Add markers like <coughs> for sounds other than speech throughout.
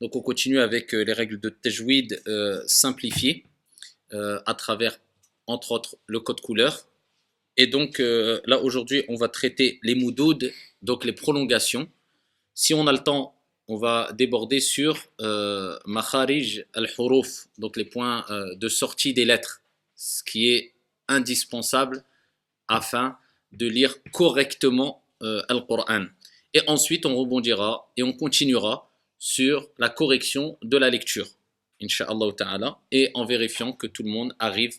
Donc on continue avec euh, les règles de tajwid euh, simplifiées euh, à travers, entre autres, le code couleur. Et donc euh, là aujourd'hui, on va traiter les moudoud, donc les prolongations. Si on a le temps, on va déborder sur makharij al-huruf, donc les points de sortie des lettres, ce qui est indispensable afin de lire correctement euh, Al-Qur'an. Et ensuite, on rebondira et on continuera sur la correction de la lecture, Inch'Allah ta'ala, et en vérifiant que tout le monde arrive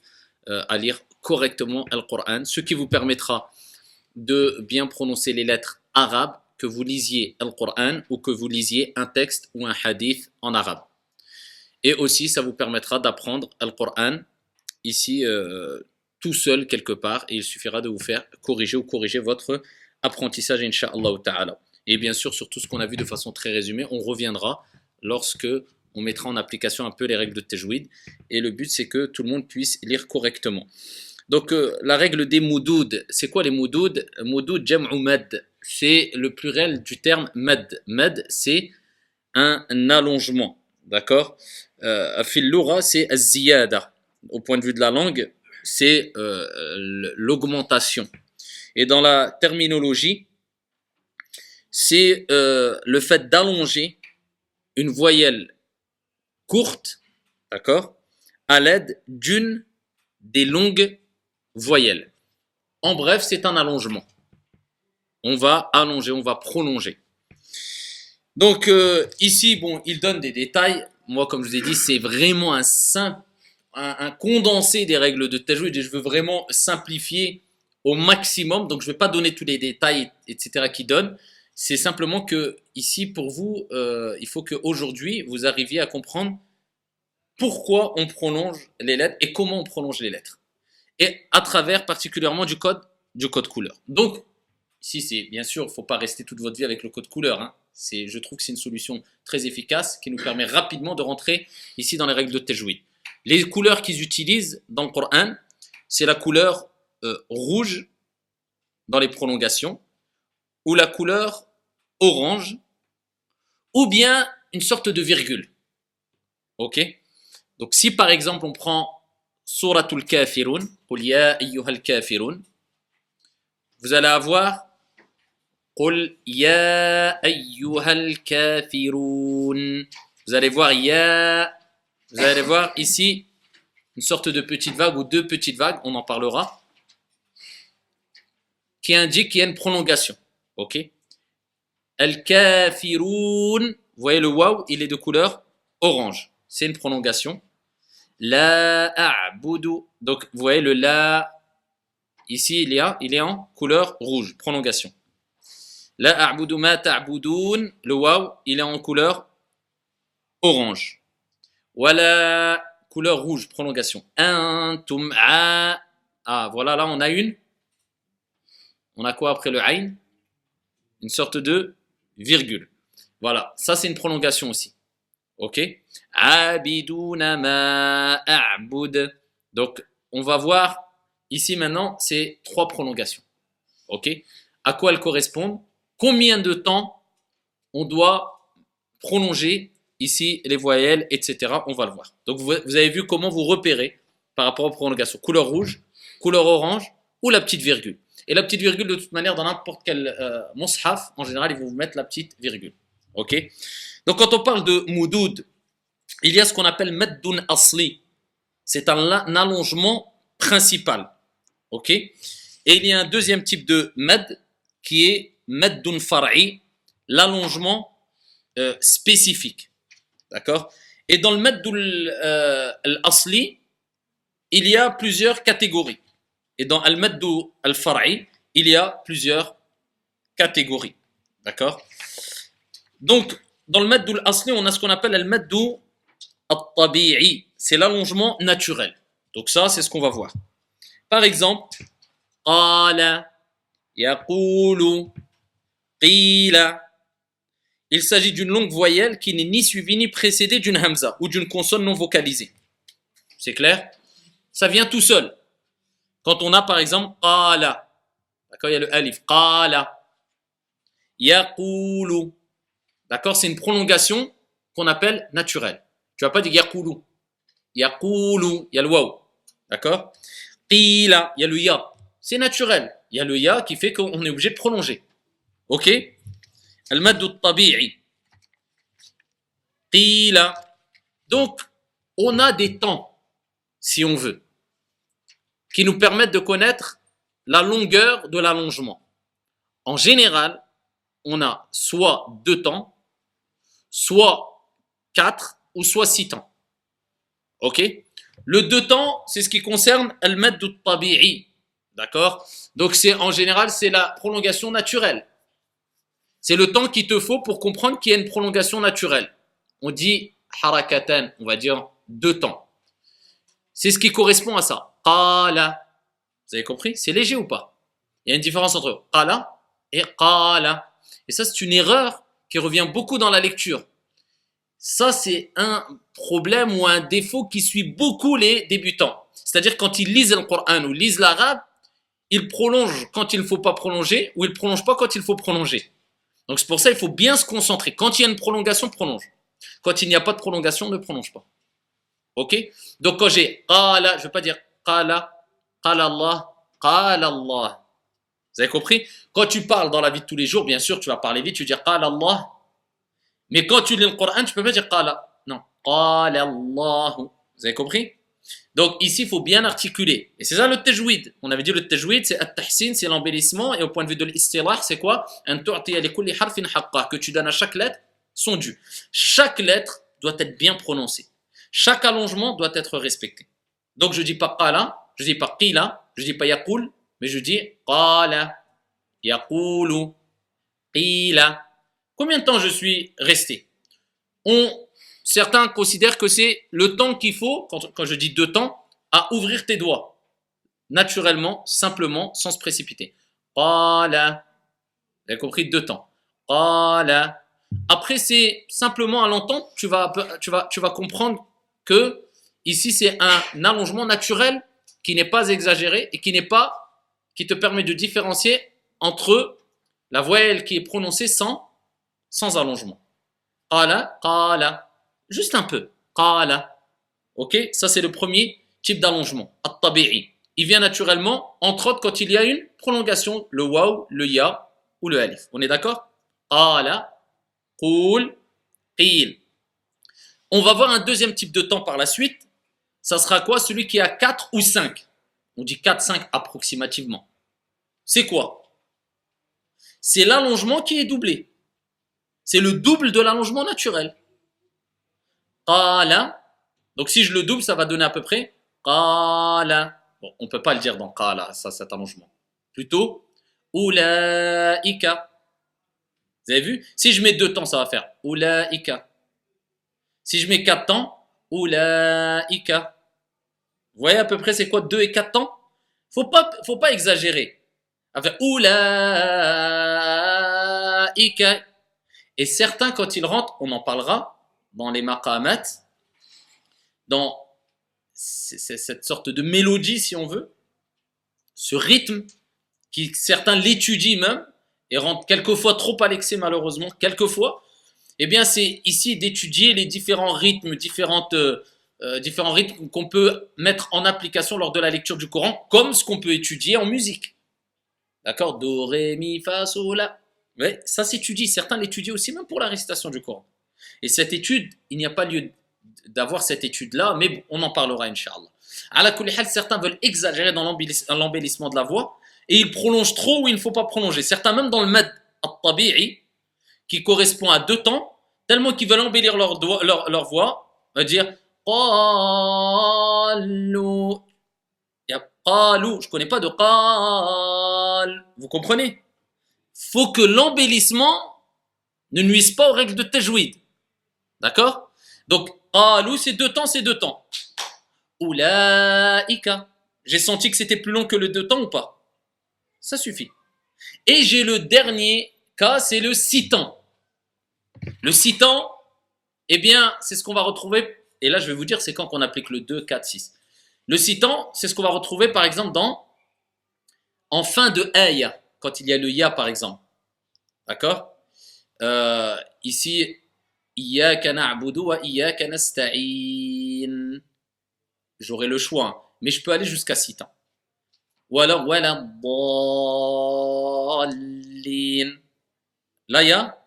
euh, à lire correctement Al-Qur'an, ce qui vous permettra de bien prononcer les lettres arabes, que vous lisiez Al-Qur'an ou que vous lisiez un texte ou un hadith en arabe. Et aussi, ça vous permettra d'apprendre Al-Qur'an ici euh, tout seul quelque part et il suffira de vous faire corriger ou corriger votre apprentissage, Inch'Allah ta'ala. Et bien sûr, sur tout ce qu'on a vu de façon très résumée, on reviendra lorsque on mettra en application un peu les règles de Tajwid. Et le but, c'est que tout le monde puisse lire correctement. Donc, euh, la règle des moudoud, c'est quoi les moudoud? Moudoud jam'u mad, c'est le pluriel du terme mad. Mad, c'est un allongement, d'accord? Euh, Fil c'est az-ziyada. Au point de vue de la langue, c'est euh, l'augmentation. Et dans la terminologie, c'est euh, le fait d'allonger une voyelle courte, d'accord, à l'aide d'une des longues voyelles. En bref, c'est un allongement. On va allonger, on va prolonger. Donc euh, ici, bon, il donne des détails. Moi, comme je vous ai dit, c'est vraiment un simple un, condensé des règles de tajwid je veux vraiment simplifier au maximum. Donc, je ne vais pas donner tous les détails, etc., qui donnent. C'est simplement que ici, pour vous, euh, il faut qu'aujourd'hui, vous arriviez à comprendre pourquoi on prolonge les lettres et comment on prolonge les lettres. Et à travers particulièrement du code, du code couleur. Donc, ici, c'est bien sûr, il ne faut pas rester toute votre vie avec le code couleur. Hein. Je trouve que c'est une solution très efficace qui nous permet rapidement de rentrer ici dans les règles de tajwid. Les couleurs qu'ils utilisent dans le Coran, c'est la couleur euh, rouge dans les prolongations, ou la couleur orange, ou bien une sorte de virgule. Ok? Donc si par exemple on prend Suratul Kafirun, ya ayyuhal vous allez avoir Qul ya ayyuhal. Vous allez voir ya vous allez voir ici une sorte de petite vague ou deux petites vagues, on en parlera, qui indique qu'il y a une prolongation. Ok Al-Kafiroun, vous voyez le waw, il est de couleur orange. C'est une prolongation. La a'budu. Donc vous voyez le la, ici il, est en couleur rouge, prolongation. La a'budu ma ta'budoun, le waw, il est en couleur orange. Voilà, couleur rouge, prolongation. Antum a. Ah, voilà, là on a une. On a quoi après le ain Une sorte de virgule. Voilà, ça c'est une prolongation aussi. Ok? Donc, on va voir ici maintenant ces trois prolongations. Ok? À quoi elles correspondent? Combien de temps on doit prolonger Ici, les voyelles, etc. On va le voir. Donc, vous, avez vu comment vous repérez par rapport aux prolongations. Couleur rouge, couleur orange ou la petite virgule. Et la petite virgule, de toute manière, dans n'importe quel euh, mushaf, en général, ils vont vous mettre la petite virgule. Ok? Donc, quand on parle de moudoud, il y a ce qu'on appelle maddun asli. C'est un, allongement principal. Ok? Et il y a un deuxième type de mad qui est maddun far'i, l'allongement euh, spécifique. D'accord? Et dans le Maddul euh, al-Asli, il y a plusieurs catégories. Et dans Al-Maddu al-Far'i, il y a plusieurs catégories. D'accord? Donc, dans le Maddu al-Asli, on a ce qu'on appelle Al-Maddu al-Tabi'i. C'est l'allongement naturel. Donc ça, c'est ce qu'on va voir. Par exemple, Qala, Yaqulu, Qila, il s'agit d'une longue voyelle qui n'est ni suivie ni précédée d'une hamza ou d'une consonne non vocalisée. C'est clair? Ça vient tout seul. Quand on a par exemple qala, d'accord, il y a le alif, qala. Yaqulu. D'accord C'est une prolongation qu'on appelle naturelle. Tu vas pas dire Yaqulu. Yaqulu, il y a le waw. D'accord? Qila, il y a le ya. C'est naturel. Il y a le ya qui fait qu'on est obligé de prolonger. Ok? Al-maddu tabi'i. Qila. Donc, on a des temps, si on veut, qui nous permettent de connaître la longueur de l'allongement. En général, on a soit deux temps, soit quatre ou soit six temps. Ok? Le deux temps, c'est ce qui concerne al-mad tabi'i. D'accord? Donc c'est en général, c'est la prolongation naturelle. C'est le temps qu'il te faut pour comprendre qu'il y a une prolongation naturelle. On dit harakatan, on va dire deux temps. C'est ce qui correspond à ça. Qala. Vous avez compris? C'est léger ou pas? Il y a une différence entre qala et qala. Et ça, c'est une erreur qui revient beaucoup dans la lecture. Ça, c'est un problème ou un défaut qui suit beaucoup les débutants. C'est-à-dire quand ils lisent le Coran ou lisent l'arabe, ils prolongent quand il ne faut pas prolonger ou ils ne prolongent pas quand il faut prolonger. Donc c'est pour ça qu'il faut bien se concentrer. Quand il y a une prolongation, prolonge. Quand il n'y a pas de prolongation, ne prolonge pas. Ok? Donc quand j'ai qala, je ne veux pas dire qala, qala Allah, qala Allah. Vous avez compris? Quand tu parles dans la vie de tous les jours, bien sûr, tu vas parler vite, tu vas dire qala mais quand tu lis le Coran, tu peux pas dire qala. Non. Qala Allah. Vous avez compris? Donc ici, il faut bien articuler. Et c'est ça le tajwid. On avait dit le tajwid, c'est at-tahsin, c'est l'embellissement. Et au point de vue de l'istilah, c'est quoi? Que tu donnes à chaque lettre son dû. Chaque lettre doit être bien prononcée. Chaque allongement doit être respecté. Donc je dis pas qala, je dis pas qila, je dis pas yaqul, mais je dis qala, yaqulu, qila. Combien de temps je suis resté? On, Certains considèrent que c'est le temps qu'il faut, quand, je dis deux temps, à ouvrir tes doigts. Naturellement, simplement, sans se précipiter. Qala. Vous avez compris deux temps. Qala. Après, c'est simplement à l'entendre, tu vas, comprendre que ici, c'est un allongement naturel qui n'est pas exagéré et qui n'est pas, qui te permet de différencier entre la voyelle qui est prononcée sans allongement. Qala, qala. Juste un peu. Qala. Ok? Ça, c'est le premier type d'allongement. At-tabi'i. Il vient naturellement, entre autres, quand il y a une prolongation, le waw, le ya ou le alif. On est d'accord? Qala, qul, qil. On va voir un deuxième type de temps par la suite. Ça sera quoi? Celui qui a 4 ou 5. On dit 4, 5 approximativement. C'est quoi? C'est l'allongement qui est doublé. C'est le double de l'allongement naturel. Qala. Donc si je le double, ça va donner à peu près qala. Bon, on ne peut pas le dire dans qala, ça, cet allongement. Plutôt ulaika. Vous avez vu? Si je mets deux temps, ça va faire ulaika. Si je mets quatre temps, ulaika. Vous voyez à peu près c'est quoi deux et quatre temps? Faut pas, faut pas exagérer. Enfin, ulaika. Et certains, quand ils rentrent, on en parlera dans les maqamat, dans cette sorte de mélodie, si on veut, ce rythme, qui certains l'étudient même, et rentrent quelquefois trop à malheureusement, quelquefois, eh bien c'est ici d'étudier les différents rythmes, différentes, euh, différents rythmes qu'on peut mettre en application lors de la lecture du Coran, comme ce qu'on peut étudier en musique. D'accord? Do, Ré, Mi, Fa, Sol, La. Ça s'étudie. Certains l'étudient aussi, même pour la récitation du Coran. Et cette étude, il n'y a pas lieu d'avoir cette étude-là, mais on en parlera, Inch'Allah. À la certains veulent exagérer dans l'embellissement de la voix et ils prolongent trop où il ne faut pas prolonger. Certains, même dans le mad al-tabi'i, qui correspond à deux temps, tellement qu'ils veulent embellir leur, leur, leur voix, va dire qalu. Qalu, je connais pas de qal. Vous comprenez? Faut que l'embellissement ne nuise pas aux règles de tajwid. D'accord? Donc, alou, c'est deux temps, c'est deux temps. Oulaïka. J'ai senti que c'était plus long que le deux temps ou pas? Ça suffit. Et j'ai le dernier cas, c'est le temps. Le temps, eh bien, c'est ce qu'on va retrouver. Et là, je vais vous dire, c'est quand qu'on applique le 2, 4, 6. Le temps, c'est ce qu'on va retrouver, par exemple, dans en fin de ayah quand il y a le ya par exemple. D'accord? Euh, ici, Iyaka na'budu wa iyaka nasta'in. J'aurai le choix, hein. mais je peux aller jusqu'à 6 temps. Ou alors, wala. Là, il y a,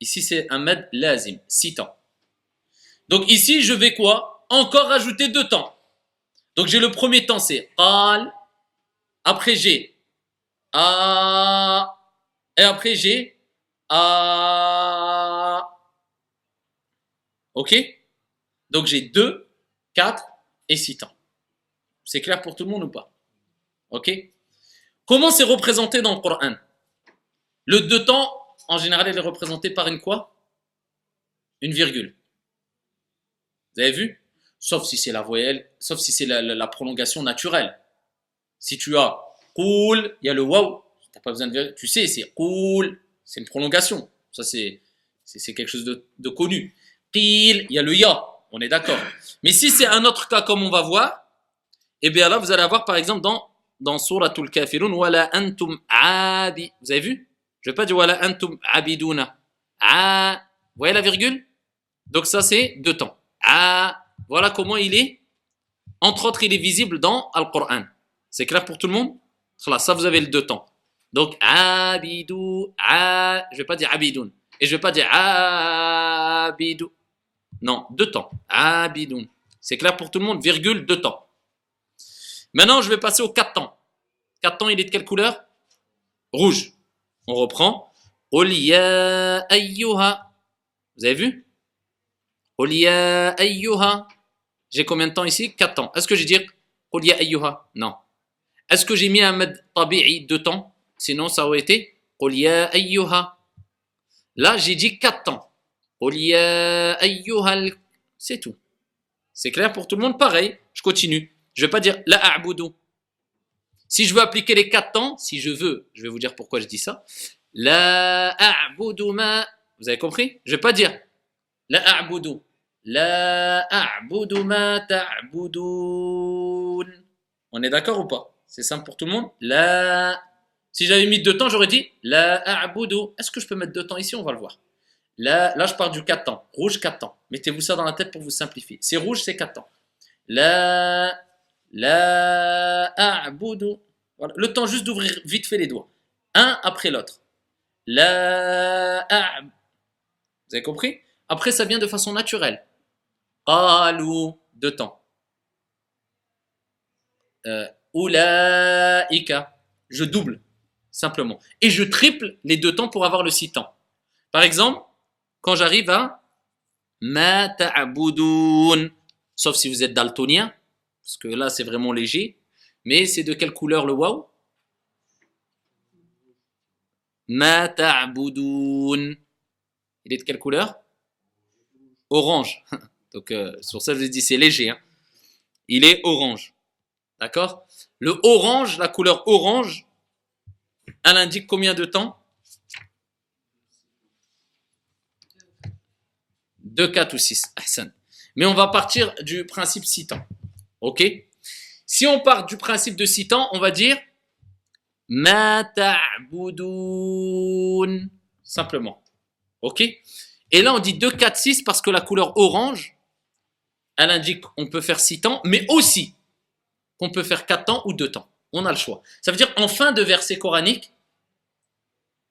ici c'est un med lazim, 6 temps. Donc ici, je vais quoi? Encore rajouter deux temps. Donc j'ai le premier temps, c'est qal. Après j'ai a. Et après j'ai a. Ok? Donc j'ai 2, 4 et 6 temps. C'est clair pour tout le monde ou pas? Ok? Comment c'est représenté dans le Coran? Le deux temps, en général, il est représenté par une quoi? Une virgule. Vous avez vu? Sauf si c'est la voyelle, sauf si c'est la, prolongation naturelle. Si tu as cool, il y a le waouh, tu pas besoin de tu sais, c'est cool, c'est une prolongation. Ça, c'est, c'est, quelque chose de, connu. Il y a le ya, on est d'accord. Mais si c'est un autre cas comme on va voir, eh bien là, vous allez avoir par exemple dans, dans Suratul Kafirun, wala antum abi. Vous avez vu? Je ne vais pas dire wala antum abiduna. Ah, vous voyez la virgule? Donc ça, c'est deux temps. Ah, voilà comment il est. Entre autres, il est visible dans Al-Qur'an. C'est clair pour tout le monde? Ça, vous avez le deux temps. Donc, abidou, ah, je ne vais pas dire abidoun. Et je ne vais pas dire abidou. Non, deux temps. Abidoun. C'est clair pour tout le monde, virgule, deux temps. Maintenant, je vais passer au quatre temps. Quatre temps, il est de quelle couleur? Rouge. On reprend. Oliya ayyuha. Vous avez vu? Oliya ayyuha. J'ai combien de temps ici? Quatre temps. Est-ce que j'ai dit ayyuha? Non. Est-ce que j'ai mis un tabi'i deux temps? Sinon, ça aurait été. Là, j'ai dit quatre temps. C'est tout. C'est clair pour tout le monde? Pareil, je continue. Je ne vais pas dire la a'budu. Si je veux appliquer les quatre temps, si je veux, je vais vous dire pourquoi je dis ça. La a'budu. Vous avez compris? Je ne vais pas dire la a'budu. La a'budu ma ta'budun. On est d'accord ou pas? C'est simple pour tout le monde? La. Si j'avais mis deux temps, j'aurais dit la a'budu. Est-ce que je peux mettre deux temps ici? On va le voir. Là, là, je parle du 4 temps. Rouge, 4 temps. Mettez-vous ça dans la tête pour vous simplifier. C'est rouge, c'est 4 temps. La, la, a'budu. Le temps juste d'ouvrir vite fait les doigts. Un après l'autre. La, Vous avez compris? Après, ça vient de façon naturelle. Qalu, deux temps. Euh, Ulaika. Je double, simplement. Et je triple les deux temps pour avoir le six temps. Par exemple, quand j'arrive à ma ta'budun, sauf si vous êtes daltonien, parce que là c'est vraiment léger, mais c'est de quelle couleur le waouh? Ma ta'budun. Il est de quelle couleur? Orange. <laughs> Donc euh, sur ça je vous dis c'est léger. Hein. Il est orange. D'accord? Le orange, la couleur orange, elle indique combien de temps? 2, 4 ou 6. Mais on va partir du principe 6 temps. OK? Si on part du principe de 6 temps, on va dire Ma ta'budun. Simplement. OK? Et là, on dit 2, 4, 6 parce que la couleur orange, elle indique qu'on peut faire 6 temps, mais aussi qu'on peut faire 4 temps ou 2 temps. On a le choix. Ça veut dire en fin de verset coranique,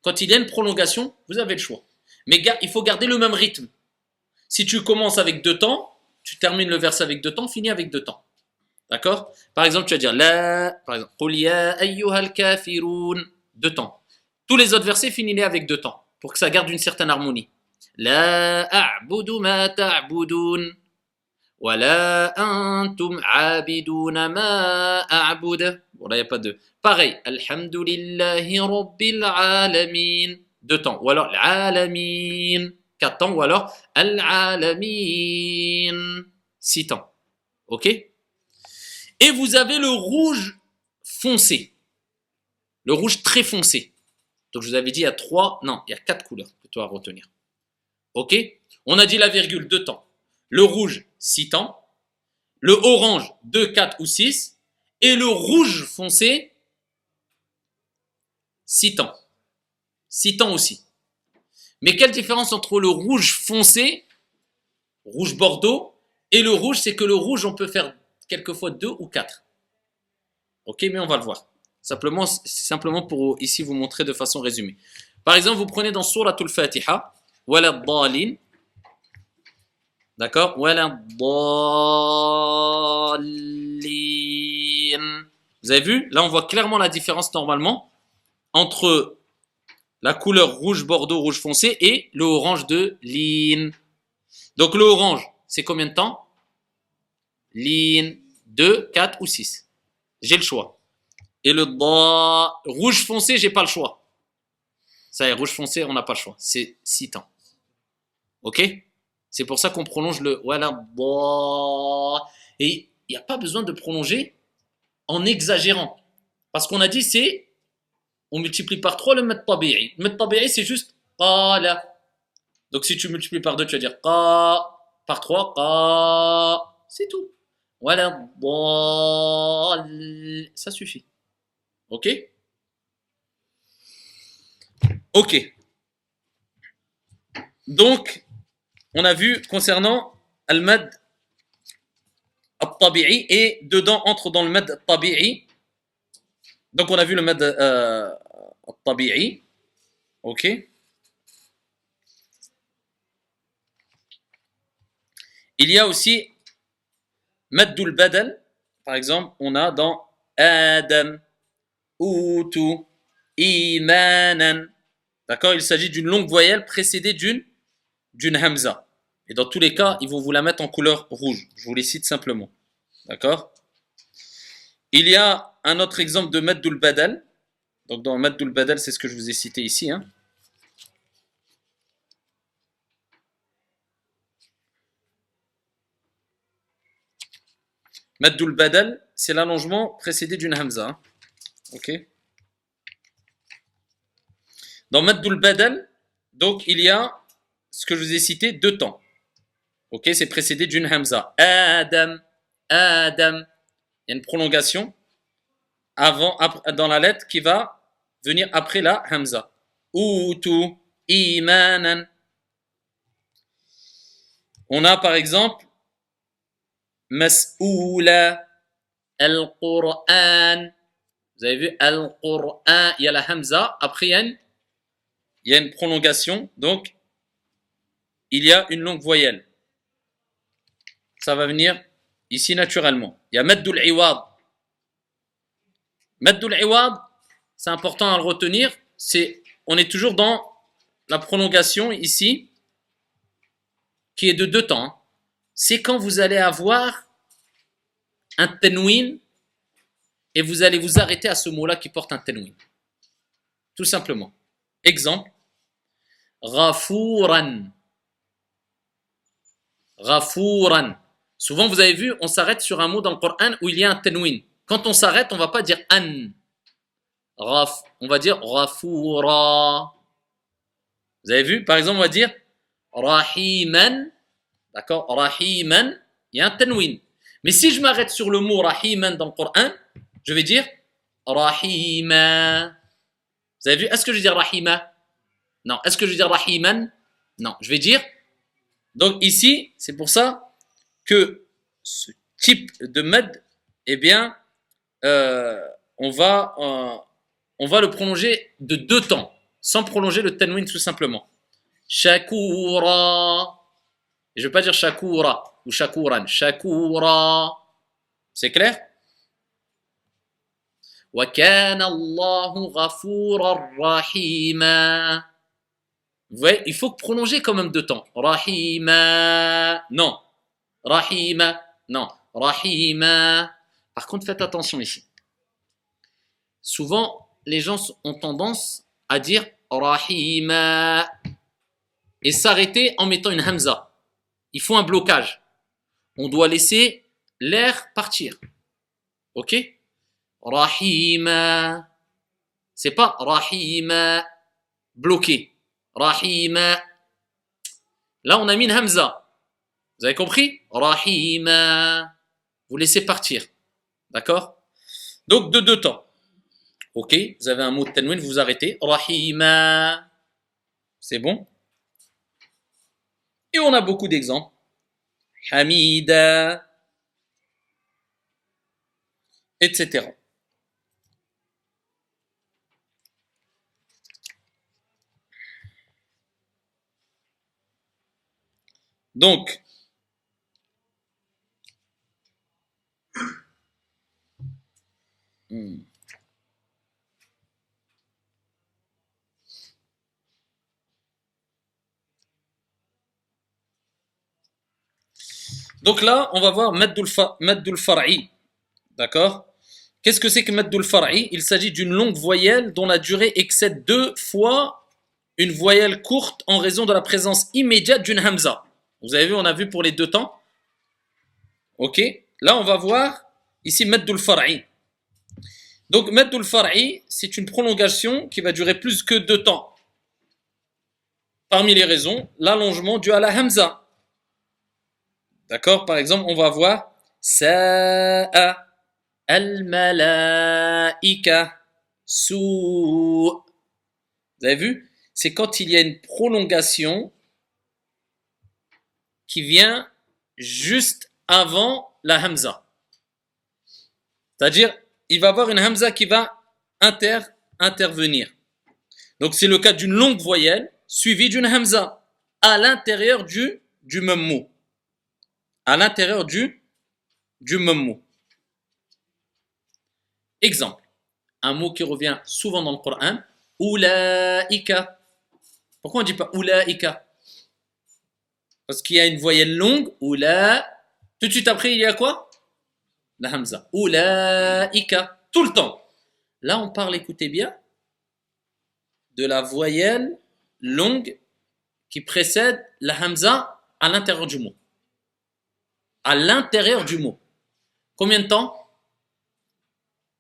quand il y a une prolongation, vous avez le choix. Mais il faut garder le même rythme. Si tu commences avec deux temps, tu termines le verset avec deux temps, finis avec deux temps. D'accord? Par exemple, tu vas dire la, par exemple, deux temps. Tous les autres versets, finis-les avec deux temps, pour que ça garde une certaine harmonie. La a'budu ma ta'budun. Wala antum abiduna ma a'bud. Bon, là, il n'y a pas. Pareil. Alhamdulillahi rabbil alamin. Deux temps. Ou alors, l'alamin. 4 temps, ou alors Al-Alamin, 6 temps. Ok? Et vous avez le rouge foncé. Le rouge très foncé. Donc je vous avais dit, il y a 3, non, il y a 4 couleurs plutôt à retenir. Ok? On a dit la virgule 2 temps. Le rouge, 6 temps. Le orange, 2, 4 ou 6. Et le rouge foncé, 6 temps. 6 temps aussi. Mais quelle différence entre le rouge foncé, rouge bordeaux, et le rouge, c'est que le rouge, on peut faire quelquefois deux ou quatre. Ok, mais on va le voir. Simplement, simplement pour ici vous montrer de façon résumée. Par exemple, vous prenez dans Surah Al-Fatiha, Wala dalin. D'accord Wala Vous avez vu? Là, on voit clairement la différence normalement entre la couleur rouge bordeaux, rouge foncé et le orange de lin. Donc le orange, c'est combien de temps? Lin, 2, 4 ou 6. J'ai le choix. Et le rouge foncé, j'ai pas le choix. Ça y est, rouge foncé, on n'a pas le choix. C'est 6 temps. Ok? C'est pour ça qu'on prolonge le voilà. Et il n'y a pas besoin de prolonger en exagérant. Parce qu'on a dit, c'est on multiplie par 3 le mat tabi'i. Mat tabi'i, c'est juste qala. Donc si tu multiplies par 2, tu vas dire par 3, qa. C'est tout. Voilà. Ça suffit. Ok? Ok. Donc, on a vu concernant al-mad al-tabi'i et dedans entre dans le mad al-tabi'i. Donc, on a vu le mad euh, al-tabi'i. Ok? Il y a aussi Maddul badal, par exemple, on a dans Adam, Utu, Imanan. D'accord Il s'agit d'une longue voyelle précédée d'une d'une Hamza. Et dans tous les cas, ils vont vous la mettre en couleur rouge. Je vous les cite simplement. D'accord? Il y a un autre exemple de Maddul Badal. Donc dans Maddul Badal, c'est ce que je vous ai cité ici. Hein. Maddul Badal, c'est l'allongement précédé d'une Hamza. Hein. Ok Dans Maddul Badal, donc il y a ce que je vous ai cité, deux temps. Ok, c'est précédé d'une Hamza. Adam, Adam. Il y a une prolongation avant, dans la lettre qui va venir après la Hamza. Utu, Imanan. On a par exemple Mas'oula, Al-Qur'an. Vous avez vu Al-Qur'an, il y a la Hamza. Après, il y a une prolongation. Donc, il y a une longue voyelle. Ça va venir ici naturellement. Il y a Maddul Iwad. Maddul Iwad, c'est important à le retenir. C'est, on est toujours dans la prolongation ici, qui est de deux temps. C'est quand vous allez avoir un tenwin et vous allez vous arrêter à ce mot-là qui porte un tenwin. Tout simplement. Exemple. Rafouran. Rafouran. Souvent, vous avez vu, on s'arrête sur un mot dans le Coran où il y a un tenwin. Quand on s'arrête, on va pas dire an. Raf, on va dire rafoura. Vous avez vu Par exemple, on va dire rahiman D'accord Rahiman, il y a un tanwin. Mais si je m'arrête sur le mot Rahiman dans le Coran, je vais dire Rahima. Vous avez vu Est-ce que je vais dire Rahima? Non. Est-ce que je vais dire Rahiman? Non. Je vais dire. Donc ici, c'est pour ça que ce type de med, eh bien, euh, on, va, euh, on va le prolonger de deux temps, sans prolonger le tanwin tout simplement. Shakura. Et je ne veux pas dire shakura ou shakuran. Shakura. C'est clair وَكَانَ اللَّهُ غَفُورًا رَحِيمًا Vous voyez, il faut prolonger quand même de temps. Rahima. Non. Rahima. Non. Rahima. Par contre, faites attention ici. Souvent, les gens ont tendance à dire Rahima et s'arrêter en mettant une hamza il faut un blocage. On doit laisser l'air partir. Ok? Rahima. C'est pas Rahima bloqué. Rahima. Là, on a mis une Hamza. Vous avez compris? Rahima. Vous laissez partir. D'accord? Donc, de deux temps. Ok? Vous avez un mot de tanwin, vous vous arrêtez. Rahima. C'est bon? On a beaucoup d'exemples. Hamida, etc. Donc, hmm. Donc là, on va voir Maddul Far'i. D'accord? Qu'est-ce que c'est que Maddul Far'i? Il s'agit d'une longue voyelle dont la durée excède deux fois une voyelle courte en raison de la présence immédiate d'une Hamza. Vous avez vu, on a vu pour les deux temps. Ok? Là, on va voir ici Maddul Far'i. Donc, Maddul Far'i, c'est une prolongation qui va durer plus que deux temps. Parmi les raisons, l'allongement dû à la Hamza. D'accord? Par exemple, on va voir Sa'a al-malaika sou. Vous avez vu? C'est quand il y a une prolongation qui vient juste avant la hamza. C'est-à-dire, il va y avoir une hamza qui va inter intervenir. Donc c'est le cas d'une longue voyelle suivie d'une hamza à l'intérieur du même mot à l'intérieur du, du même mot. Exemple, un mot qui revient souvent dans le Coran, Oulaïka. Pourquoi on ne dit pas Oulaïka Parce qu'il y a une voyelle longue, Oula. Tout de suite après, il y a quoi? La Hamza. Oulaïka. Tout le temps. Là, on parle, écoutez bien, de la voyelle longue qui précède la Hamza à l'intérieur du mot à l'intérieur du mot. Combien de temps?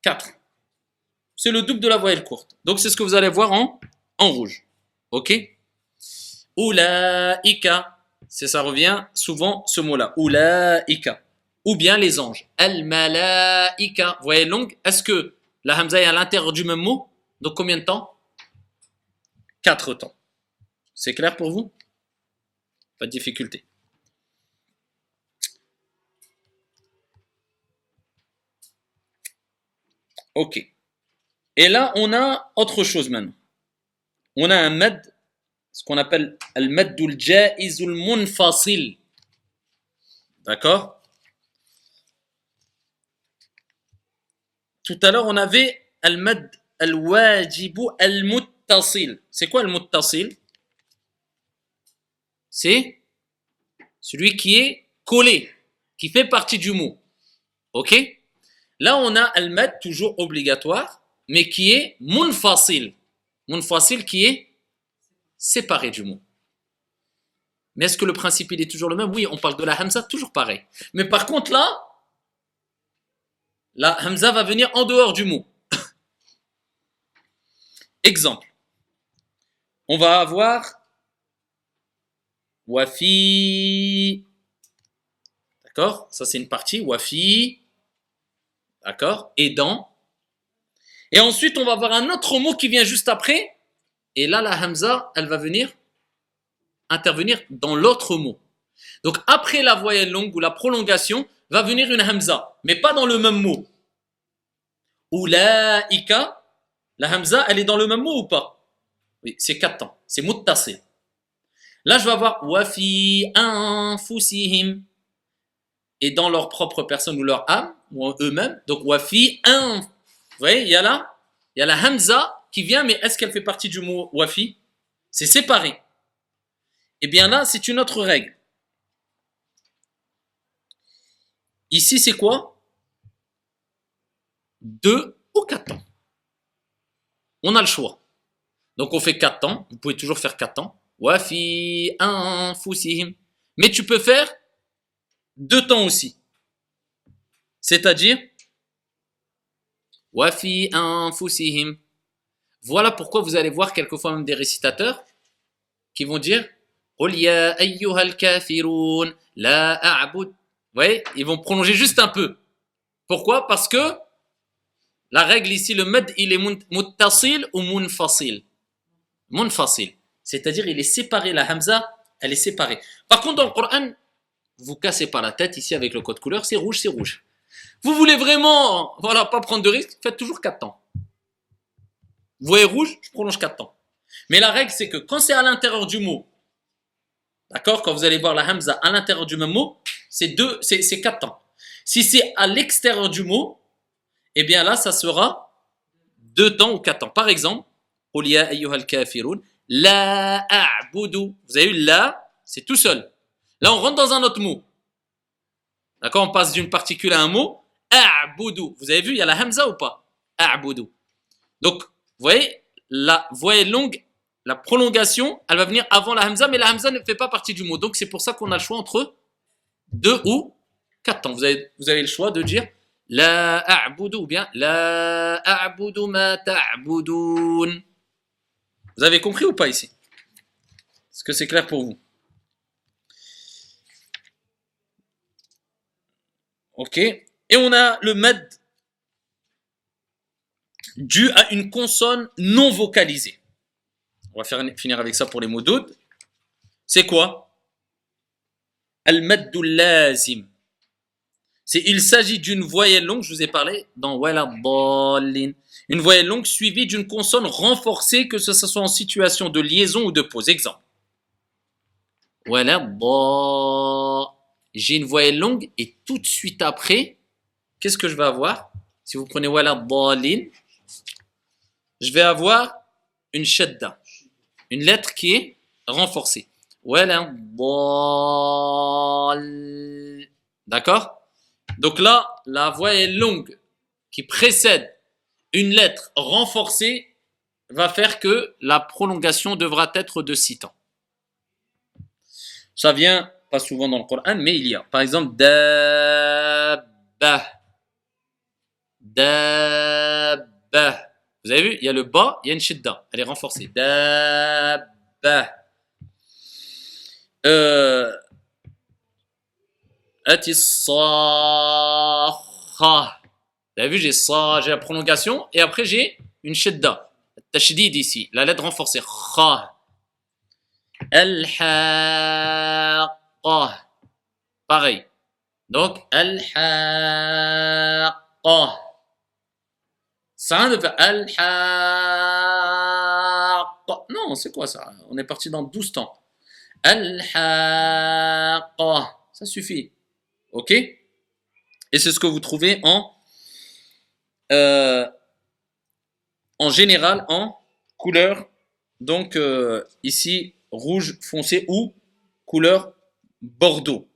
4. C'est le double de la voyelle courte. Donc c'est ce que vous allez voir en, en rouge. Ok? Oulaïka. C'est ça revient souvent ce mot-là. Ou bien les anges. Al-malaïka. Voyez longue. Est-ce que la hamza est à l'intérieur du même mot? Donc combien de temps? 4 temps. C'est clair pour vous? Pas de difficulté. Ok. Et là, on a autre chose maintenant. On a un med, ce qu'on appelle al-maddul jaizul munfasil. D'accord? Tout à l'heure, on avait al-mad al-wajibu al-muttasil. C'est quoi al-muttasil C'est celui qui est collé, qui fait partie du mot. Ok? Là, on a al-mad toujours obligatoire, mais qui est munfasil. Munfasil qui est séparé du mot. Mais est-ce que le principe il est toujours le même? Oui, on parle de la hamza, toujours pareil. Mais par contre là, la hamza va venir en dehors du mot. <coughs> Exemple. On va avoir wafi. D'accord? Ça c'est une partie. Wafi. D'accord? Aidant. Et ensuite, on va voir un autre mot qui vient juste après. Et là, la hamza, elle va venir intervenir dans l'autre mot. Donc, après la voyelle longue ou la prolongation, va venir une hamza, mais pas dans le même mot. Oulaïka, la hamza, elle est dans le même mot ou pas? Oui, c'est quatre temps. C'est muttasil. Là, je vais avoir wafi anfusihim. Et dans leur propre personne ou leur âme, ou eux-mêmes. Donc, wafi, un. Vous voyez, il y a là, il y a la hamza qui vient, mais est-ce qu'elle fait partie du mot wafi C'est séparé. Eh bien là, c'est une autre règle. Ici, c'est quoi? Deux ou quatre temps. On a le choix. Donc on fait quatre temps. Vous pouvez toujours faire quatre temps. Wafi, un, fusihim. Mais tu peux faire deux temps aussi. C'est-à-dire, wafi anfusihim. Voilà pourquoi vous allez voir quelquefois même des récitateurs qui vont dire kafirun la Vous voyez, ils vont prolonger juste un peu. Pourquoi? Parce que la règle ici, le med, il est muttasil ou munfasil? Munfasil. C'est-à-dire, il est séparé la hamza elle est séparée. Par contre, dans le Coran, vous cassez pas la tête ici avec le code couleur, c'est rouge, c'est rouge. Vous voulez vraiment, voilà, pas prendre de risque, faites toujours 4 temps. Vous voyez rouge, je prolonge 4 temps. Mais la règle, c'est que quand c'est à l'intérieur du mot, d'accord, quand vous allez voir la hamza à l'intérieur du même mot, c'est deux, c'est 4 temps. Si c'est à l'extérieur du mot, eh bien là, ça sera 2 temps ou 4 temps. Par exemple, la a'budu. Vous avez eu la, c'est tout seul. Là, on rentre dans un autre mot. D'accord On passe d'une particule à un mot. A'budu. Vous avez vu, il y a la hamza ou pas? Donc, vous voyez, la voyelle longue, la prolongation, elle va venir avant la hamza, mais la hamza ne fait pas partie du mot. Donc, c'est pour ça qu'on a le choix entre deux ou quatre temps. Vous avez, vous avez le choix de dire la a'budu ou bien la a'budu ma ta'budun. Vous avez compris ou pas ici? Est-ce que c'est clair pour vous? Ok. Et on a le med dû à une consonne non vocalisée. On va finir avec ça pour les mots d'autres. C'est quoi? Al-maddul lazim. Il s'agit d'une voyelle longue, je vous ai parlé dans Waladallin. Une voyelle longue suivie d'une consonne renforcée, que ce soit en situation de liaison ou de pause. Exemple. Waladallin j'ai une voyelle longue et tout de suite après, qu'est-ce que je vais avoir? Si vous prenez wala dalin, je vais avoir une shadda, une lettre qui est renforcée. Wala D'accord? Donc là, la voyelle longue qui précède une lettre renforcée va faire que la prolongation devra être de 6 temps. Ça vient pas souvent dans le Coran, mais il y a. Par exemple, dabba. Dabba. Vous avez vu, il y a le bas, il y a une shidda. Elle est renforcée. Dabba. Euh, Vous avez vu, j'ai ça, j'ai la prolongation, et après j'ai une shidda. Tashdid ici, la lettre renforcée. Kha. Pareil. Donc, al-haqqa. Ça de faire al-haqqa. Non, c'est quoi ça? On est parti dans 12 temps. Al-haqqa. Ça suffit. Ok? Et c'est ce que vous trouvez en, euh, en général en couleur. Donc, euh, ici, rouge foncé ou couleur bordeaux.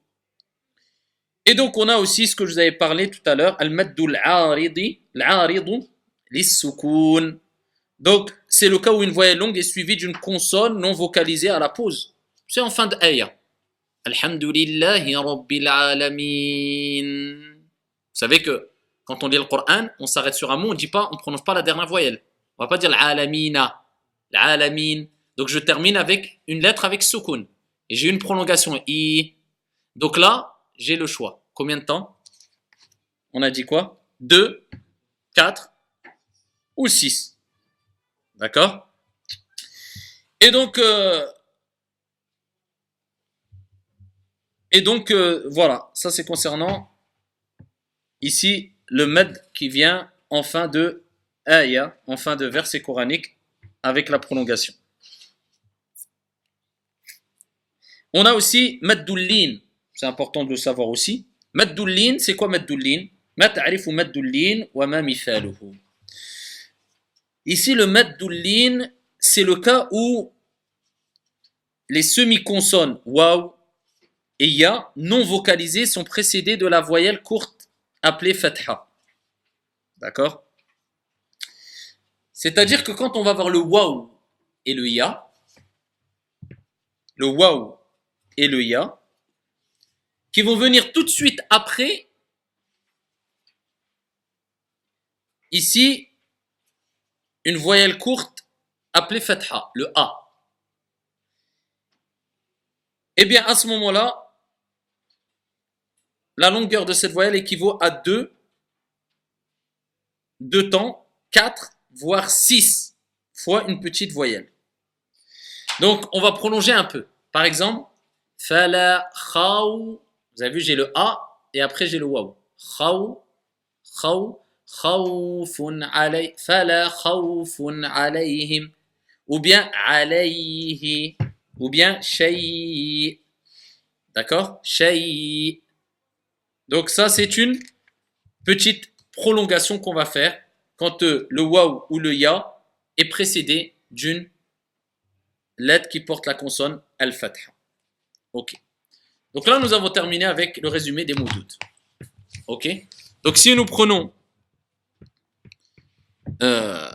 Et donc, on a aussi ce que je vous avais parlé tout à l'heure, al-maddul aridi, l'aridu, l'issukun. Donc, c'est le cas où une voyelle longue est suivie d'une consonne non vocalisée à la pause. C'est en fin de ayah. Alhamdulillahi rabbil alamin. Vous savez que quand on lit le Coran, on s'arrête sur un mot, on dit pas, on prononce pas la dernière voyelle. On va pas dire l'alamina, l'alamin. Donc je termine avec une lettre avec sukun et j'ai une prolongation i. Donc là, j'ai le choix. Combien de temps On a dit quoi? 2, 4 ou 6. D'accord? Et donc, euh, et donc euh, voilà, ça c'est concernant ici le med qui vient en fin de ayah, en fin de verset coranique avec la prolongation. On a aussi Maddoulin, c'est important de le savoir aussi. Maddoulin, c'est quoi Maddoulin? Ici, le Maddoulin, c'est le cas où les semi-consonnes waouh et ya non vocalisées sont précédées de la voyelle courte appelée fatha. D'accord? C'est-à-dire que quand on va voir le waouh et le ya, le waouh et le ya, qui vont venir tout de suite après, ici, une voyelle courte appelée fatha, le A. Eh bien, à ce moment-là, la longueur de cette voyelle équivaut à 2, 2 temps, 4, voire 6 fois une petite voyelle. Donc, on va prolonger un peu. Par exemple, Fala khaw. Vous avez vu, j'ai le A et après j'ai le waw. Khaw, khaw, khawfun alay. Fala khawfun alayhim. Ou bien alayhi. Ou bien shay. D'accord? Shay. Donc ça, c'est une petite prolongation qu'on va faire quand euh, le waw ou le ya est précédé d'une lettre qui porte la consonne al-fatha. Ok. Donc là, nous avons terminé avec le résumé des moudoutes. Ok. Donc si nous prenons euh,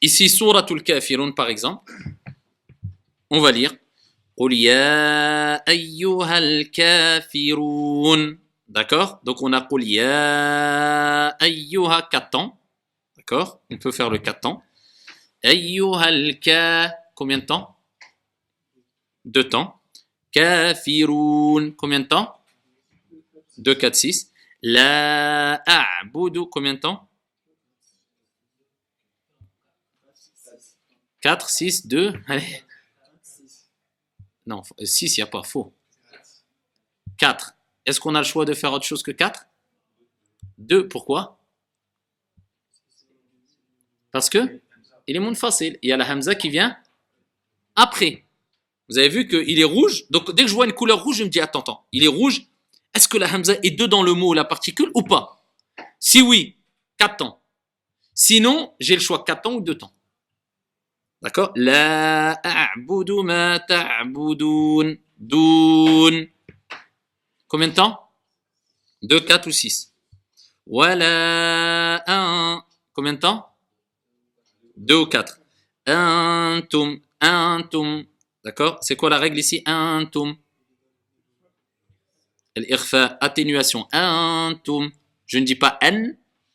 ici Suratul Kafirun par exemple, on va lire D'accord? Donc on a Qul ya ayyuha D'accord? On peut faire le 4 temps. Ayyuha al Combien de temps? Deux temps. Kafirun. Combien de temps? 2, 4, 6. La a'budu. Combien de temps? 4, 6, 2. Allez. Non, 6, il n'y a pas. Faux. 4. Est-ce qu'on a le choix de faire autre chose que 4 2. Pourquoi? Parce que il est monde facile. Il y a la hamza qui vient après. Vous avez vu qu'il est rouge. Donc dès que je vois une couleur rouge, je me dis attends, attends, il est rouge. Est-ce que la Hamza est dedans le mot, la particule ou pas? Si oui, 4 temps. Sinon, j'ai le choix 4 temps ou 2 temps. D'accord? La a'budu ma ta'budun. Dun. Combien de temps? 2, 4 ou 6. Voilà un. Combien de temps? 2 ou 4. Antum. Antum. D'accord? C'est quoi la règle ici? Antum. L'irfa, atténuation. Antum. Je ne dis pas an,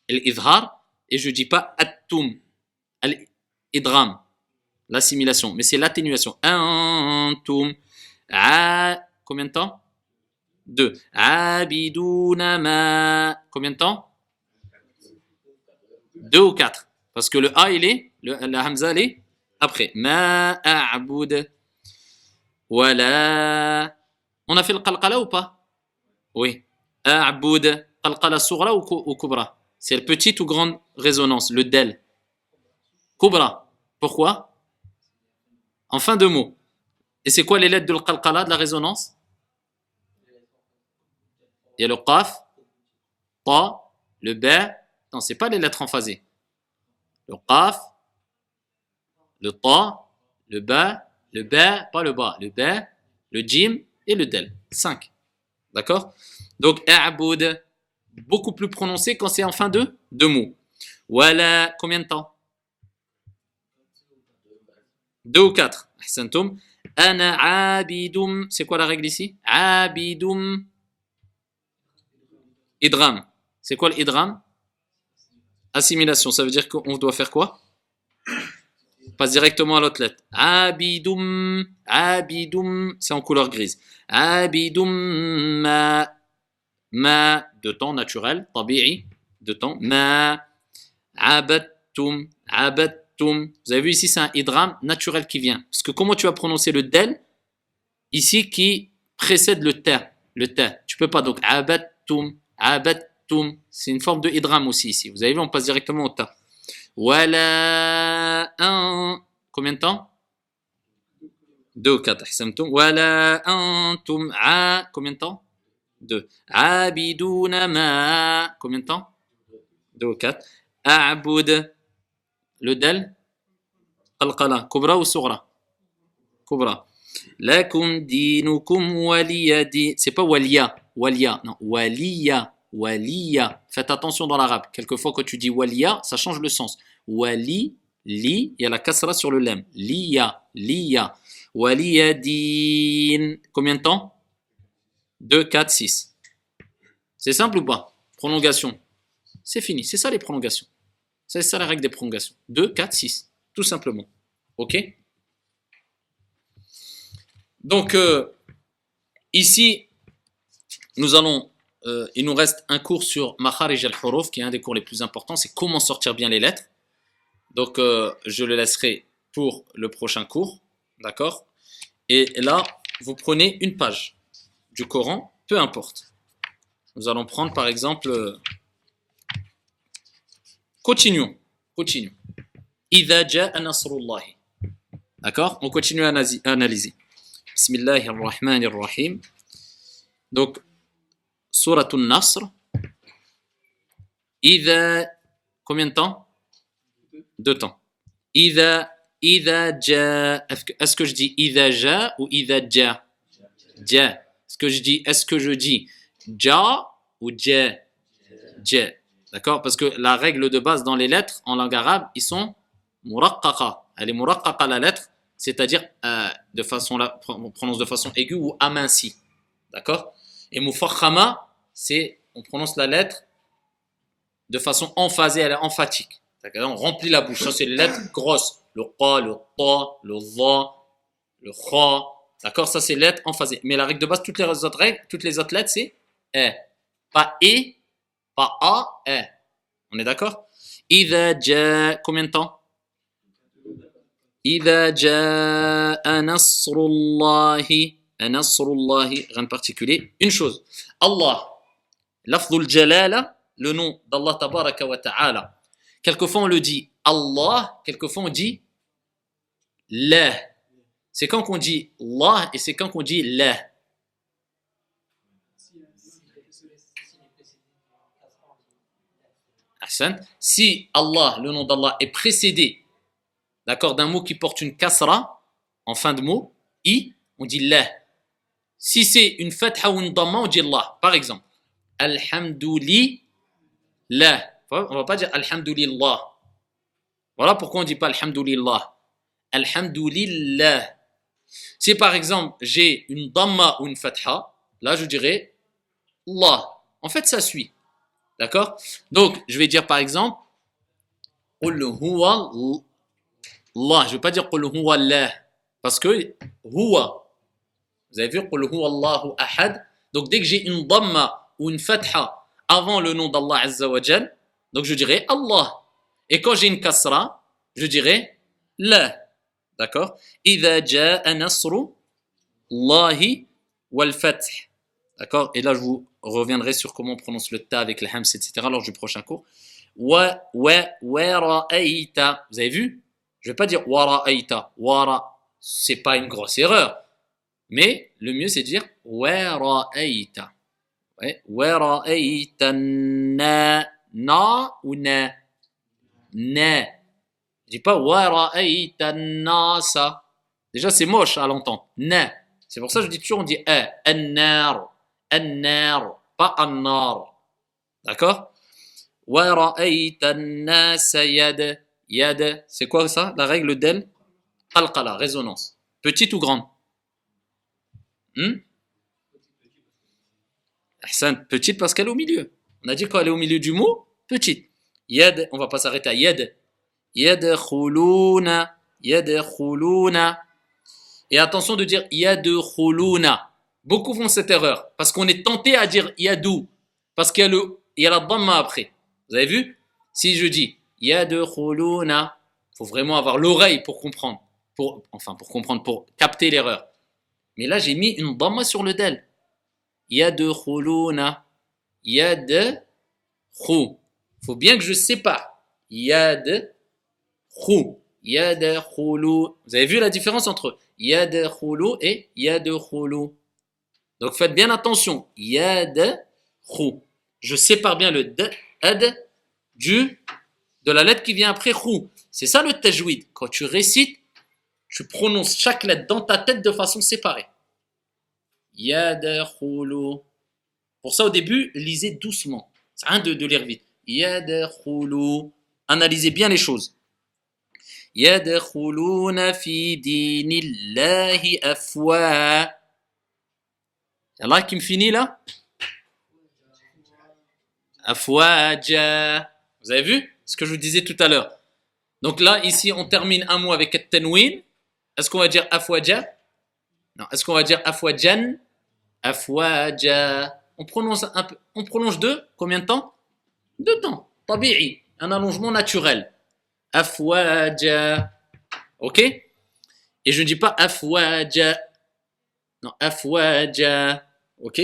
l'idhar, et je ne dis pas attum, l'idram l'assimilation, mais c'est l'atténuation. Antum. Combien de temps? Deux. Abiduna ma. Combien de temps? Deux ou quatre Parce que le A, il est, le, la Hamza, elle est après. Ma a'bud. Voilà. On a fait le qalqala ou pas? Oui. A'bud. Qalqala sughra ou kubra? C'est le petite ou grande résonance, le del. Kubra. Pourquoi? En fin de mot. Et c'est quoi les lettres de l'qalqala, de la résonance? Il y a le qaf, ta, le ba. Non, c'est pas les lettres en phasé. Le qaf, le ta, le ba, le ba, pas le ba, le ba, le jim et le del. Cinq. D'accord? Donc, a'bud, beaucoup plus prononcé quand c'est en fin de deux mots. Voilà, combien de temps? Deux ou quatre. Ahsantum. Ana abidum. C'est quoi la règle ici? Abidum. Idram. C'est quoi l'idram? Assimilation. Ça veut dire qu'on doit faire quoi? Passe directement à l'autre lettre. Abidum. Abidum. C'est en couleur grise. Abidum ma. Ma. De temps naturel. Tabi'i. De temps. Ma. Abattum. Abattum. Vous avez vu ici, c'est un idram naturel qui vient. Parce que comment tu vas prononcer le del? Ici qui précède le ta, le ta. Tu peux pas donc abattum, abattum. C'est une forme de idram aussi ici. Vous avez vu, on passe directement au ta. Voilà un. Combien de temps? Deux quatre. Voilà antum a. Combien de temps? Deux. Abiduna ma. Combien de temps? Deux quatre. A'bud. Le del? Kubra ou sughra? Kubra. Lakum dinukum waliyadi. C'est pas waliya. Waliya. Non. Waliya. Waliya. Faites attention dans l'arabe. Quelquefois, quand tu dis waliya, ça change le sens. Wali, li, il y a la kasra sur le lem. Liya. Liya. Waliyadin. Combien de temps? 2, 4, 6. C'est simple ou pas? Prolongation. C'est fini. C'est ça les prolongations. C'est ça la règle des prolongations. 2, 4, 6. Tout simplement. OK? Donc, euh, ici, nous allons... Euh, il nous reste un cours sur Makharij al-Huruf, qui est un des cours les plus importants. C'est comment sortir bien les lettres. Donc, euh, je le laisserai pour le prochain cours. D'accord? Et là, vous prenez une page du Coran, peu importe. Nous allons prendre par exemple. Euh, continuons. Continuons. D'accord? On continue à analyser. Bismillahir Rahmanir Rahim. Donc, Suratul Nasr. Ida, combien de temps? de temps. Ida, ida, ja. Est-ce que je dis ida, ja ou ida, ja? Ja. Est-ce que je dis, est-ce que je dis ja ou ja? Ja. D'accord? Parce que la règle de base dans les lettres en langue arabe, ils sont muraqqaqa. Elle est muraqqaqa la lettre, c'est-à-dire euh, de façon on prononce de façon aiguë ou amincie. D'accord? Et mufakhama, c'est on prononce la lettre de façon emphasée, elle est emphatique on remplit la bouche. Ça, c'est les lettres grosses. Le Qa, le Ta, le Va, le Kha. D'accord? Ça, c'est les lettres emphasées. Mais la règle de base, toutes les autres, règles, toutes les autres lettres, c'est E. Pas E, pas A, E. On est d'accord? Ida combien de temps? Ida ja nasrullahi. Nasrullahi, rien de particulier. Une chose. Allah. L'afdul jalala, le nom d'Allah tabaraka wa ta'ala quelquefois on le dit Allah quelquefois on dit la c'est quand qu'on dit Allah et c'est quand qu'on dit la si Allah, le nom d'Allah, est précédé d'accord, d'un mot qui porte une kasra en fin de mot, i, on dit la. Si c'est une fatha ou une dhamma, on dit Allah. Par exemple, Alhamdulillah. On va pas dire Alhamdulillah. Voilà pourquoi on ne dit pas Alhamdulillah. Alhamdulillah. Si par exemple j'ai une dhamma ou une fatha, là je dirais Allah. En fait, ça suit. D'accord? Donc, je vais dire par exemple, huwa Allah. Je ne vais pas dire huwa Allah. Parce que huwa. Vous avez vu Qul huwa Allahu ahad? Donc, dès que j'ai une dhamma ou une fatha avant le nom d'Allah Azza wa Jal, donc je dirais Allah. Et quand j'ai une kasra, je dirais la. D'accord? Idha ja'a nasru Allahi wal. D'accord? Et là, je vous reviendrai sur comment on prononce le ta avec le hams, etc. lors du prochain cours. Wa, wa, wara'aita. Vous avez vu? Je ne vais pas dire wara'aita. Wara, c'est pas une grosse erreur. Mais le mieux, c'est de dire wara'aita. Ouais. Wara'aita na. Ou na Na. Je dis pas wa ra'aita nasa. Déjà, c'est moche à l'entendre. Na. C'est pour ça que je dis toujours, on dit a. An-nar. An-nar. Pas an-nar. D'accord? Wa ra'aita nasa yad. Yad. C'est quoi ça? La règle d'elle Qalqala, résonance. Petite ou grande? Hmm? Petite parce qu'elle est au milieu. On a dit quand elle est au milieu du mot, petite. Yad, on va pas s'arrêter à yad. Yadkhuluna, yadkhuluna. Et attention de dire yadkhuluna. Beaucoup font cette erreur parce qu'on est tenté à dire yadou parce qu'il y a y a la dhamma après. Vous avez vu? Si je dis yadkhuluna, faut vraiment avoir l'oreille pour comprendre, pour enfin pour comprendre pour capter l'erreur. Mais là j'ai mis une dhamma sur le del. Yadkhuluna, yad khou. Faut bien que je sépare. Yad khou. Yadkhulu. Vous avez vu la différence entre yadkhulu et yadkhulu. Donc faites bien attention. Yadkhou. Je sépare bien le d, ad du de la lettre qui vient après khou. C'est ça le tajwid. Quand tu récites, tu prononces chaque lettre dans ta tête de façon séparée. Yadkhulu. Pour ça, au début, lisez doucement. C'est un de, de lire vite. Analysez bien les choses. Yadkhuluna fi dinillahi. Allah qui me finit là? Vous avez vu ce que je vous disais tout à l'heure? Donc là, ici, on termine un mot avec at-tanwin. Est-ce qu'on va dire afwaja? Non. Est-ce qu'on va dire afwajan? Afwaja. On prononce un. On prolonge deux Combien de temps? Deux temps. Tabi'i. Un allongement naturel. Afwaja. Ok? Et je ne dis pas Afwaja. Non, afwaja. Ok?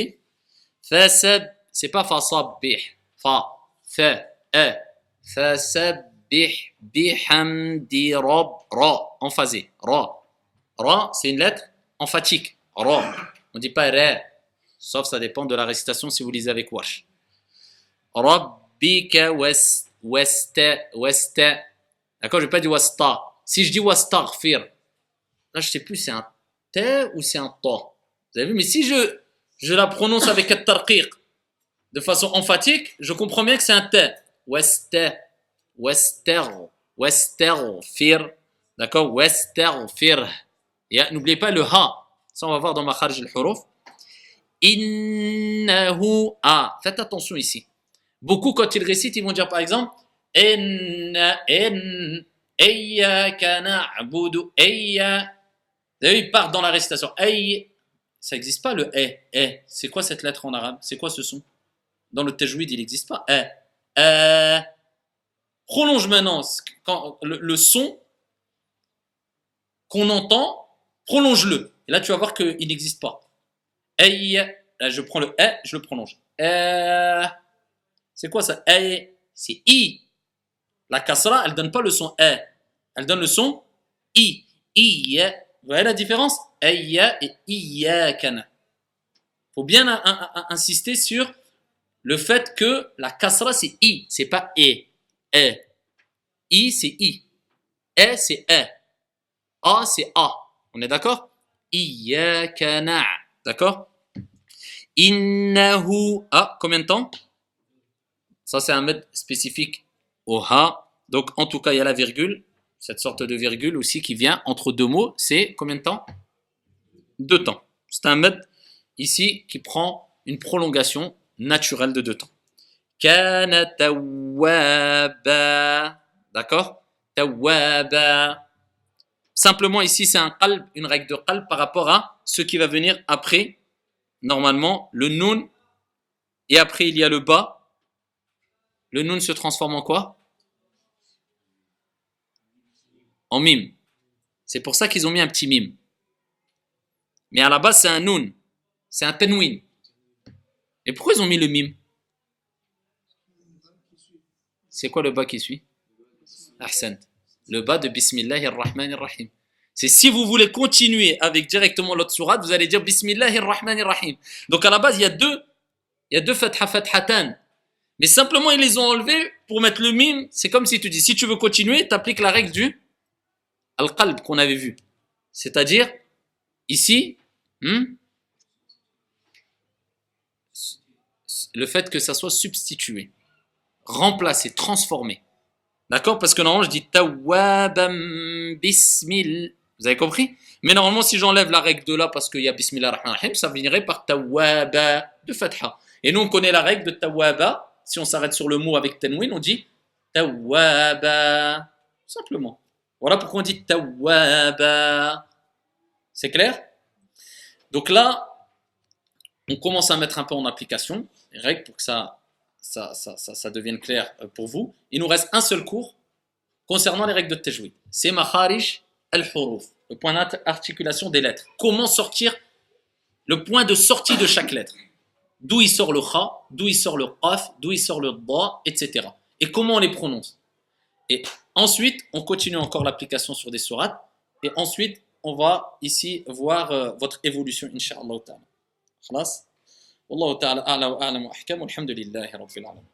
Fasab, c'est pas fasabbih. Fa, fa, e. Fasabbih bihamdi rabb. Ra, emphasé. Ra. Ra, c'est une lettre emphatique. Ra. On dit pas ra. Sauf ça dépend de la récitation si vous lisez avec wash. Rabbika was, wasta, wasta. D'accord Je vais pas dire wasta. Si je dis wastaghfir, là je sais plus c'est un t ou c'est un ta. Vous avez vu Mais si je, je la prononce avec tarqiq de façon emphatique, je comprends bien que c'est un t. Wasta, waster, wastaghfir. D'accord Wastaghfir. N'oubliez pas le ha. Ça on va voir dans ma kharj al-huruf. Innahu a. Faites attention ici. Beaucoup, quand ils récitent, ils vont dire par exemple Inna, in, Eyyaka na'budu, Eyya. Vu, ils partent dans la récitation. Ey, ça n'existe pas le E. E. C'est quoi cette lettre en arabe? C'est quoi ce son? Dans le tajwid, il n'existe pas. E. e. Prolonge maintenant quand, le, le son qu'on entend, prolonge-le. Et là, tu vas voir qu'il n'existe pas. Aïe. Là, je prends le E, je le prolonge. Euh, c'est quoi ça? E, c'est I. La kasra, elle donne pas le son E. Elle donne le son I. I. Vous voyez la différence? Aïe et Il faut bien insister sur le fait que la kasra, c'est I. C'est pas E. E. I, c'est I. E, c'est E. A, c'est A. On est d'accord? Iyyaka D'accord? Innahu. Ah, combien de temps? Ça, c'est un mode spécifique au ha. Donc, en tout cas, il y a la virgule. Cette sorte de virgule aussi qui vient entre deux mots. C'est combien de temps? Deux temps. C'est un mode ici qui prend une prolongation naturelle de deux temps. Kana D'accord? Tawwaba. Simplement ici, c'est un qalb, une règle de qalb par rapport à ce qui va venir après normalement, le nun, et après il y a le bas, le nun se transforme en quoi? En mime. C'est pour ça qu'ils ont mis un petit mime. Mais à la base, c'est un nun. C'est un tenwin. Et pourquoi ils ont mis le mime? C'est quoi le bas qui suit? Ahsan. Le bas de Bismillahir Rahmanir Rahim. C'est si vous voulez continuer avec directement l'autre sourate, vous allez dire Bismillahir Rahmanir Rahim. Donc à la base, il y a deux, il y a deux fatha. Mais simplement, ils les ont enlevés pour mettre le mime. C'est comme si tu dis, si tu veux continuer, tu appliques la règle du al-qalb qu'on avait vu. C'est-à-dire, ici, hmm, le fait que ça soit substitué, remplacé, transformé. D'accord Parce que normalement, je dis tawabam bismillah. Vous avez compris? Mais normalement, si j'enlève la règle de là parce qu'il y a Bismillah rahim ça finirait par tawaba de fatha. Et nous, on connaît la règle de tawaba. Si on s'arrête sur le mot avec tenwin, on dit tawaba. Simplement. Voilà pourquoi on dit tawaba. C'est clair? Donc là, on commence à mettre un peu en application les règles pour que ça, ça, ça, ça, devienne clair euh, pour vous. Il nous reste un seul cours concernant les règles de tajwid. C'est Maharij al-Huruf, le point d'articulation des lettres. Comment sortir le point de sortie de chaque lettre? D'où il sort le Kha, d'où il sort le Qaf, d'où il sort le Ba, etc. Et comment on les prononce? Et ensuite, on continue encore l'application sur des sourates. Et ensuite, on va ici voir euh, votre évolution, Inch'Allah. Khalas? والله تعالى أعلى وأعلم وأحكم. والحمد لله رب العالمين.